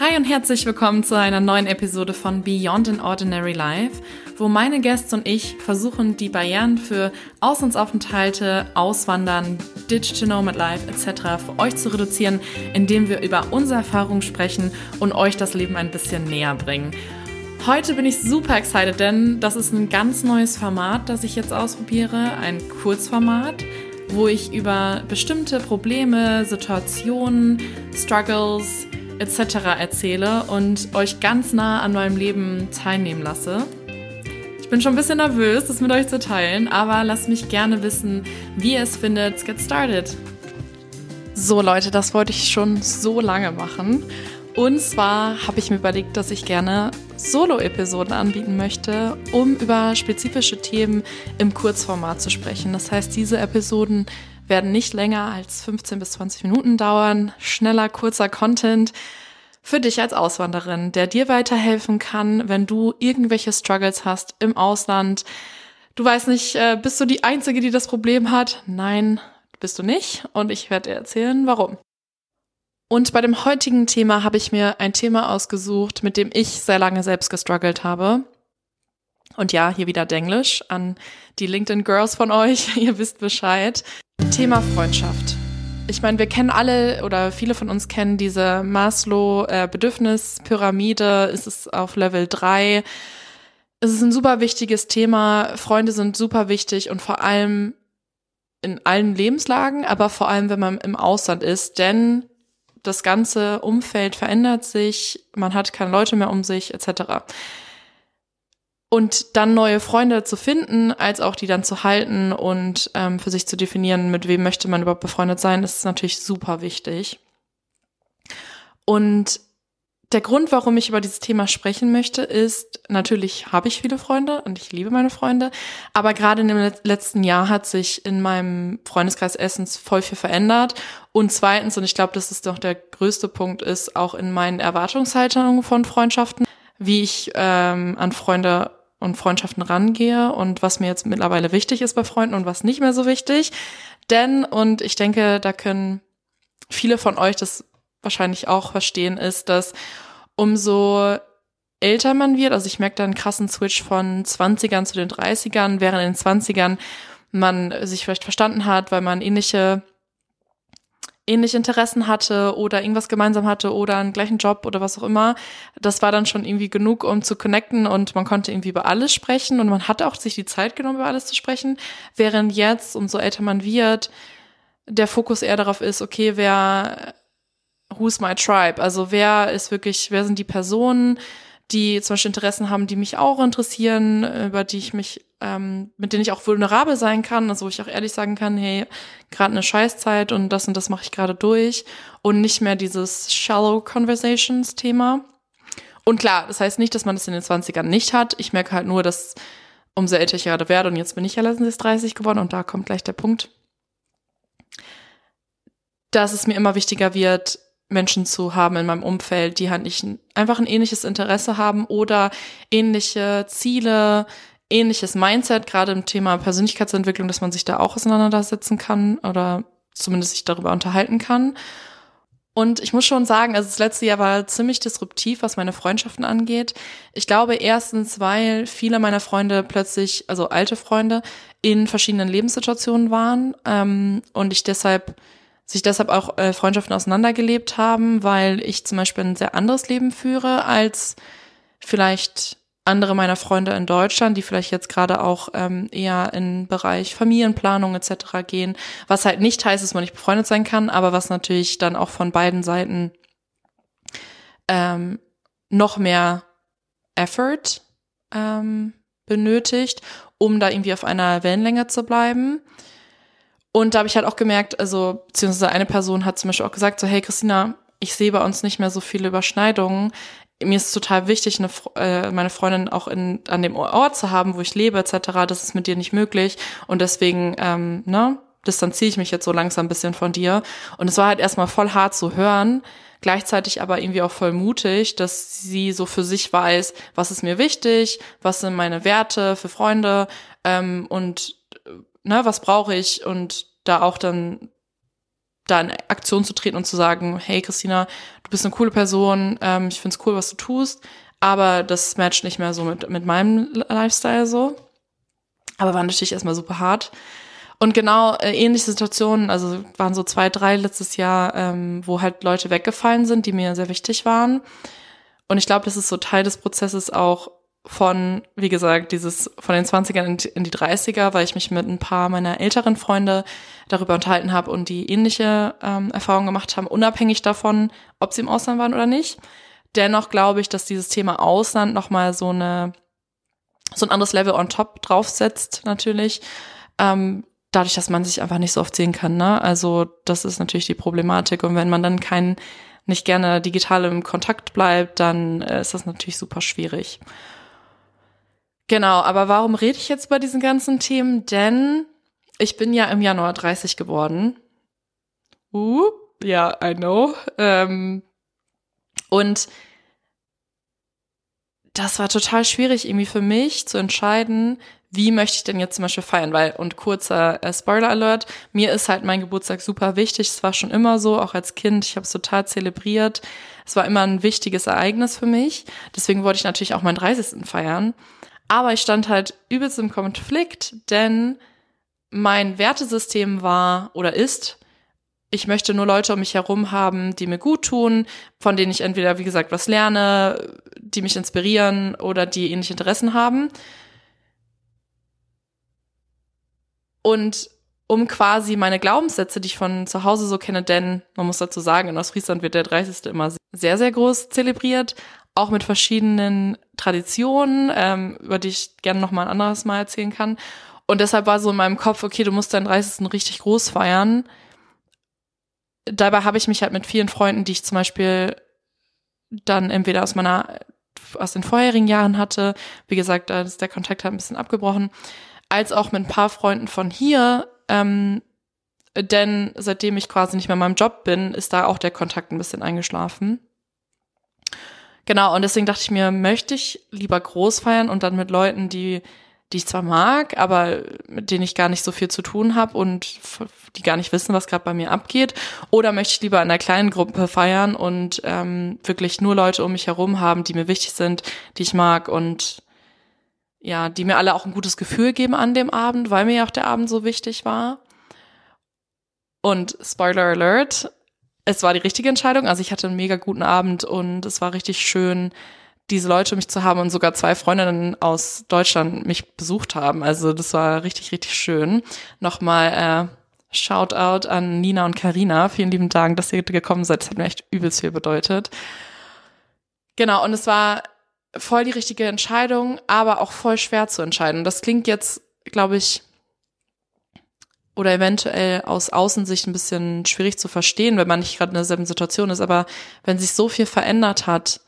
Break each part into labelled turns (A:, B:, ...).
A: Hi und herzlich willkommen zu einer neuen Episode von Beyond an Ordinary Life, wo meine Gäste und ich versuchen, die Barrieren für Auslandsaufenthalte, Auswandern, Digital Nomad Life etc. für euch zu reduzieren, indem wir über unsere Erfahrungen sprechen und euch das Leben ein bisschen näher bringen. Heute bin ich super excited, denn das ist ein ganz neues Format, das ich jetzt ausprobiere, ein Kurzformat, wo ich über bestimmte Probleme, Situationen, Struggles, etc. erzähle und euch ganz nah an meinem Leben teilnehmen lasse. Ich bin schon ein bisschen nervös, das mit euch zu teilen, aber lasst mich gerne wissen, wie ihr es findet. Let's get started. So Leute, das wollte ich schon so lange machen. Und zwar habe ich mir überlegt, dass ich gerne Solo-Episoden anbieten möchte, um über spezifische Themen im Kurzformat zu sprechen. Das heißt, diese Episoden werden nicht länger als 15 bis 20 Minuten dauern. Schneller, kurzer Content für dich als Auswanderin, der dir weiterhelfen kann, wenn du irgendwelche Struggles hast im Ausland. Du weißt nicht, äh, bist du die Einzige, die das Problem hat? Nein, bist du nicht. Und ich werde dir erzählen, warum. Und bei dem heutigen Thema habe ich mir ein Thema ausgesucht, mit dem ich sehr lange selbst gestruggelt habe. Und ja, hier wieder Denglisch an die LinkedIn Girls von euch. Ihr wisst Bescheid. Thema Freundschaft. Ich meine, wir kennen alle oder viele von uns kennen diese Maslow-Bedürfnispyramide. Es ist auf Level 3. Es ist ein super wichtiges Thema. Freunde sind super wichtig und vor allem in allen Lebenslagen, aber vor allem, wenn man im Ausland ist, denn das ganze Umfeld verändert sich, man hat keine Leute mehr um sich, etc. Und dann neue Freunde zu finden, als auch die dann zu halten und ähm, für sich zu definieren, mit wem möchte man überhaupt befreundet sein, ist natürlich super wichtig. Und der Grund, warum ich über dieses Thema sprechen möchte, ist, natürlich habe ich viele Freunde und ich liebe meine Freunde, aber gerade in dem letzten Jahr hat sich in meinem Freundeskreis Essens voll viel verändert. Und zweitens, und ich glaube, das ist doch der größte Punkt, ist auch in meinen Erwartungshaltungen von Freundschaften, wie ich ähm, an Freunde und Freundschaften rangehe und was mir jetzt mittlerweile wichtig ist bei Freunden und was nicht mehr so wichtig. Denn, und ich denke, da können viele von euch das wahrscheinlich auch verstehen, ist, dass umso älter man wird, also ich merke da einen krassen Switch von 20ern zu den 30ern, während in den 20ern man sich vielleicht verstanden hat, weil man ähnliche ähnliche Interessen hatte oder irgendwas gemeinsam hatte oder einen gleichen Job oder was auch immer. Das war dann schon irgendwie genug, um zu connecten und man konnte irgendwie über alles sprechen und man hat auch sich die Zeit genommen, über alles zu sprechen. Während jetzt, umso älter man wird, der Fokus eher darauf ist, okay, wer, who's my tribe? Also wer ist wirklich, wer sind die Personen, die zum Beispiel Interessen haben, die mich auch interessieren, über die ich mich, ähm, mit denen ich auch vulnerabel sein kann, also wo ich auch ehrlich sagen kann, hey, gerade eine Scheißzeit und das und das mache ich gerade durch und nicht mehr dieses Shallow Conversations Thema. Und klar, das heißt nicht, dass man das in den 20ern nicht hat. Ich merke halt nur, dass umso älter ich gerade werde und jetzt bin ich ja letztens 30 geworden und da kommt gleich der Punkt, dass es mir immer wichtiger wird, Menschen zu haben in meinem Umfeld, die halt nicht einfach ein ähnliches Interesse haben oder ähnliche Ziele, ähnliches Mindset, gerade im Thema Persönlichkeitsentwicklung, dass man sich da auch auseinandersetzen kann oder zumindest sich darüber unterhalten kann. Und ich muss schon sagen, also das letzte Jahr war ziemlich disruptiv, was meine Freundschaften angeht. Ich glaube erstens, weil viele meiner Freunde plötzlich, also alte Freunde, in verschiedenen Lebenssituationen waren ähm, und ich deshalb sich deshalb auch äh, Freundschaften auseinandergelebt haben, weil ich zum Beispiel ein sehr anderes Leben führe als vielleicht andere meiner Freunde in Deutschland, die vielleicht jetzt gerade auch ähm, eher in Bereich Familienplanung etc. gehen, was halt nicht heißt, dass man nicht befreundet sein kann, aber was natürlich dann auch von beiden Seiten ähm, noch mehr Effort ähm, benötigt, um da irgendwie auf einer Wellenlänge zu bleiben. Und da habe ich halt auch gemerkt, also, beziehungsweise eine Person hat zum Beispiel auch gesagt, so, hey Christina, ich sehe bei uns nicht mehr so viele Überschneidungen. Mir ist total wichtig, eine, äh, meine Freundin auch in, an dem Ort zu haben, wo ich lebe, etc. Das ist mit dir nicht möglich. Und deswegen, ähm, ne, distanziere ich mich jetzt so langsam ein bisschen von dir. Und es war halt erstmal voll hart zu hören, gleichzeitig aber irgendwie auch voll mutig, dass sie so für sich weiß, was ist mir wichtig, was sind meine Werte für Freunde ähm, und ne, was brauche ich und da auch dann da in Aktion zu treten und zu sagen, hey Christina, du bist eine coole Person, ähm, ich find's cool, was du tust, aber das matcht nicht mehr so mit, mit meinem Lifestyle so. Aber war natürlich erstmal super hart. Und genau äh, ähnliche Situationen, also waren so zwei, drei letztes Jahr, ähm, wo halt Leute weggefallen sind, die mir sehr wichtig waren. Und ich glaube, das ist so Teil des Prozesses auch von, wie gesagt, dieses von den 20ern in, die 30er, weil ich mich mit ein paar meiner älteren Freunde darüber unterhalten habe und die ähnliche ähm, Erfahrungen gemacht haben, unabhängig davon, ob sie im Ausland waren oder nicht. Dennoch glaube ich, dass dieses Thema Ausland nochmal so eine so ein anderes Level on top draufsetzt, natürlich. Ähm, dadurch, dass man sich einfach nicht so oft sehen kann. Ne? Also das ist natürlich die Problematik. Und wenn man dann kein, nicht gerne digital im Kontakt bleibt, dann äh, ist das natürlich super schwierig. Genau, aber warum rede ich jetzt über diesen ganzen Themen? Denn ich bin ja im Januar 30 geworden. Uh, ja, I know. Ähm, und das war total schwierig irgendwie für mich zu entscheiden, wie möchte ich denn jetzt zum Beispiel feiern? Weil, und kurzer äh, Spoiler Alert, mir ist halt mein Geburtstag super wichtig. Es war schon immer so, auch als Kind. Ich habe es total zelebriert. Es war immer ein wichtiges Ereignis für mich. Deswegen wollte ich natürlich auch meinen 30. feiern. Aber ich stand halt übelst im Konflikt, denn mein Wertesystem war oder ist, ich möchte nur Leute um mich herum haben, die mir gut tun, von denen ich entweder, wie gesagt, was lerne, die mich inspirieren oder die ähnliche Interessen haben. Und um quasi meine Glaubenssätze, die ich von zu Hause so kenne, denn man muss dazu sagen, in Ostfriesland wird der 30. immer sehr, sehr groß zelebriert, auch mit verschiedenen Traditionen, ähm, über die ich gerne noch mal ein anderes Mal erzählen kann. Und deshalb war so in meinem Kopf, okay, du musst deinen 30. richtig groß feiern. Dabei habe ich mich halt mit vielen Freunden, die ich zum Beispiel dann entweder aus meiner, aus den vorherigen Jahren hatte, wie gesagt, da ist der Kontakt halt ein bisschen abgebrochen, als auch mit ein paar Freunden von hier, ähm, denn seitdem ich quasi nicht mehr in meinem Job bin, ist da auch der Kontakt ein bisschen eingeschlafen. Genau, und deswegen dachte ich mir, möchte ich lieber groß feiern und dann mit Leuten, die, die ich zwar mag, aber mit denen ich gar nicht so viel zu tun habe und die gar nicht wissen, was gerade bei mir abgeht, oder möchte ich lieber in einer kleinen Gruppe feiern und ähm, wirklich nur Leute um mich herum haben, die mir wichtig sind, die ich mag und ja, die mir alle auch ein gutes Gefühl geben an dem Abend, weil mir ja auch der Abend so wichtig war. Und Spoiler Alert, es war die richtige Entscheidung. Also ich hatte einen mega guten Abend und es war richtig schön, diese Leute mich zu haben und sogar zwei Freundinnen aus Deutschland mich besucht haben. Also das war richtig, richtig schön. Nochmal äh, Shoutout an Nina und Karina. Vielen lieben Dank, dass ihr gekommen seid. Das hat mir echt übelst viel bedeutet. Genau, und es war voll die richtige Entscheidung, aber auch voll schwer zu entscheiden. Das klingt jetzt, glaube ich, oder eventuell aus Außensicht ein bisschen schwierig zu verstehen, wenn man nicht gerade in derselben Situation ist. Aber wenn sich so viel verändert hat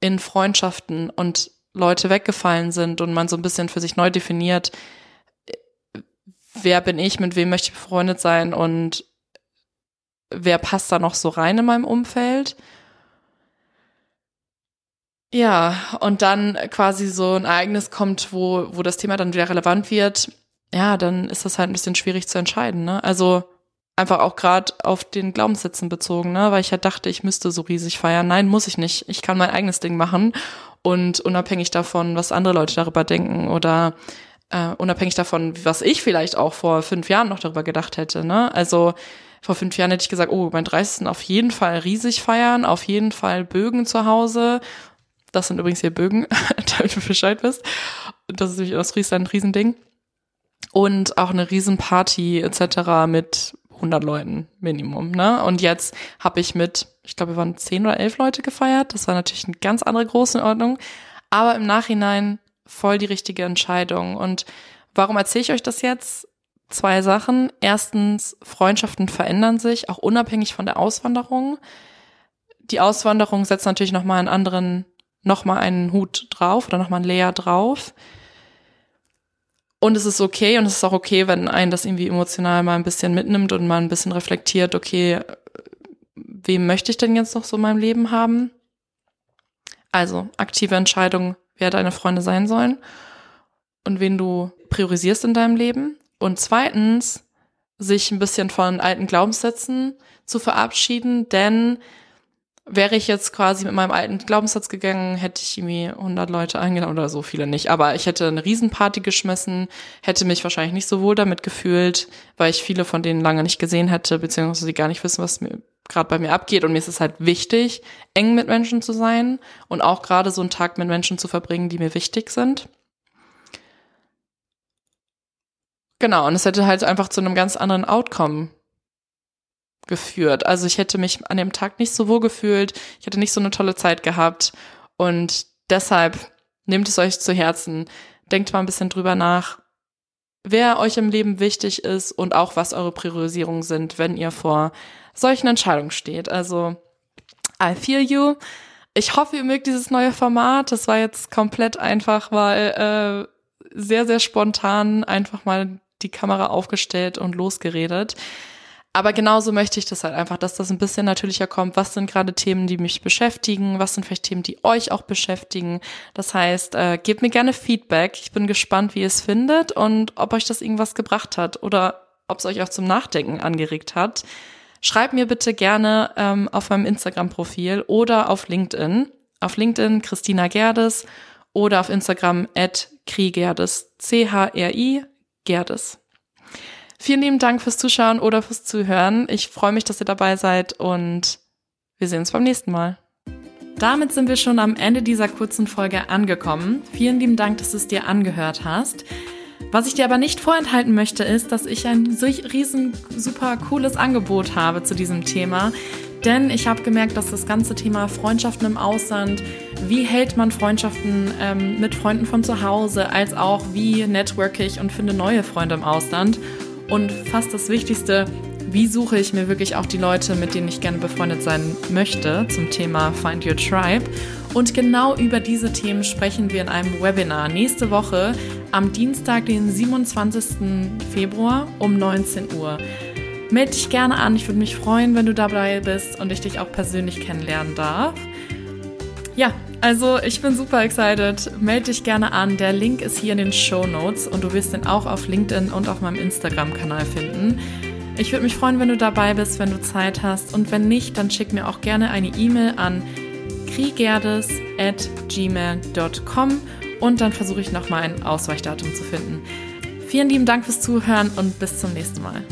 A: in Freundschaften und Leute weggefallen sind und man so ein bisschen für sich neu definiert, wer bin ich, mit wem möchte ich befreundet sein und wer passt da noch so rein in meinem Umfeld. Ja, und dann quasi so ein Ereignis kommt, wo, wo das Thema dann wieder relevant wird ja, dann ist das halt ein bisschen schwierig zu entscheiden. Ne? Also einfach auch gerade auf den Glaubenssätzen bezogen, ne? weil ich halt dachte, ich müsste so riesig feiern. Nein, muss ich nicht. Ich kann mein eigenes Ding machen und unabhängig davon, was andere Leute darüber denken oder äh, unabhängig davon, was ich vielleicht auch vor fünf Jahren noch darüber gedacht hätte. Ne? Also vor fünf Jahren hätte ich gesagt, oh, mein 30. auf jeden Fall riesig feiern, auf jeden Fall Bögen zu Hause. Das sind übrigens hier Bögen, damit du Bescheid wisst. Das ist nämlich aus Friesland ein Riesending und auch eine Riesenparty etc. mit 100 Leuten Minimum. Ne? Und jetzt habe ich mit, ich glaube, wir waren 10 oder 11 Leute gefeiert. Das war natürlich eine ganz andere Größenordnung. Aber im Nachhinein voll die richtige Entscheidung. Und warum erzähle ich euch das jetzt? Zwei Sachen. Erstens, Freundschaften verändern sich, auch unabhängig von der Auswanderung. Die Auswanderung setzt natürlich nochmal einen anderen, nochmal einen Hut drauf oder nochmal ein Layer drauf. Und es ist okay und es ist auch okay, wenn einen das irgendwie emotional mal ein bisschen mitnimmt und mal ein bisschen reflektiert, okay, wem möchte ich denn jetzt noch so in meinem Leben haben? Also aktive Entscheidung, wer deine Freunde sein sollen und wen du priorisierst in deinem Leben. Und zweitens, sich ein bisschen von alten Glaubenssätzen zu verabschieden, denn wäre ich jetzt quasi mit meinem alten Glaubenssatz gegangen, hätte ich irgendwie 100 Leute eingeladen oder so viele nicht, aber ich hätte eine Riesenparty geschmissen, hätte mich wahrscheinlich nicht so wohl damit gefühlt, weil ich viele von denen lange nicht gesehen hätte, beziehungsweise sie gar nicht wissen, was mir gerade bei mir abgeht und mir ist es halt wichtig, eng mit Menschen zu sein und auch gerade so einen Tag mit Menschen zu verbringen, die mir wichtig sind. Genau, und es hätte halt einfach zu einem ganz anderen Outcome geführt. Also ich hätte mich an dem Tag nicht so wohl gefühlt, ich hätte nicht so eine tolle Zeit gehabt und deshalb nehmt es euch zu Herzen, denkt mal ein bisschen drüber nach, wer euch im Leben wichtig ist und auch was eure Priorisierungen sind, wenn ihr vor solchen Entscheidungen steht. Also I feel you. Ich hoffe, ihr mögt dieses neue Format. Das war jetzt komplett einfach, weil äh, sehr, sehr spontan einfach mal die Kamera aufgestellt und losgeredet. Aber genauso möchte ich das halt einfach, dass das ein bisschen natürlicher kommt. Was sind gerade Themen, die mich beschäftigen? Was sind vielleicht Themen, die euch auch beschäftigen? Das heißt, äh, gebt mir gerne Feedback. Ich bin gespannt, wie ihr es findet und ob euch das irgendwas gebracht hat oder ob es euch auch zum Nachdenken angeregt hat. Schreibt mir bitte gerne ähm, auf meinem Instagram-Profil oder auf LinkedIn. Auf LinkedIn Christina Gerdes oder auf Instagram at Krigerdes. C-H-R-I Gerdes. Vielen lieben Dank fürs Zuschauen oder fürs Zuhören. Ich freue mich, dass ihr dabei seid und wir sehen uns beim nächsten Mal. Damit sind wir schon am Ende dieser kurzen Folge angekommen. Vielen lieben Dank, dass du es dir angehört hast. Was ich dir aber nicht vorenthalten möchte, ist, dass ich ein so riesen super cooles Angebot habe zu diesem Thema. Denn ich habe gemerkt, dass das ganze Thema Freundschaften im Ausland, wie hält man Freundschaften ähm, mit Freunden von zu Hause, als auch wie network ich und finde neue Freunde im Ausland und fast das Wichtigste, wie suche ich mir wirklich auch die Leute, mit denen ich gerne befreundet sein möchte, zum Thema Find Your Tribe. Und genau über diese Themen sprechen wir in einem Webinar nächste Woche am Dienstag, den 27. Februar um 19 Uhr. Melde dich gerne an, ich würde mich freuen, wenn du dabei bist und ich dich auch persönlich kennenlernen darf. Ja, also ich bin super excited. Melde dich gerne an. Der Link ist hier in den Show Notes und du wirst den auch auf LinkedIn und auf meinem Instagram-Kanal finden. Ich würde mich freuen, wenn du dabei bist, wenn du Zeit hast. Und wenn nicht, dann schick mir auch gerne eine E-Mail an kriegerdes.gmail.com und dann versuche ich nochmal ein Ausweichdatum zu finden. Vielen lieben Dank fürs Zuhören und bis zum nächsten Mal.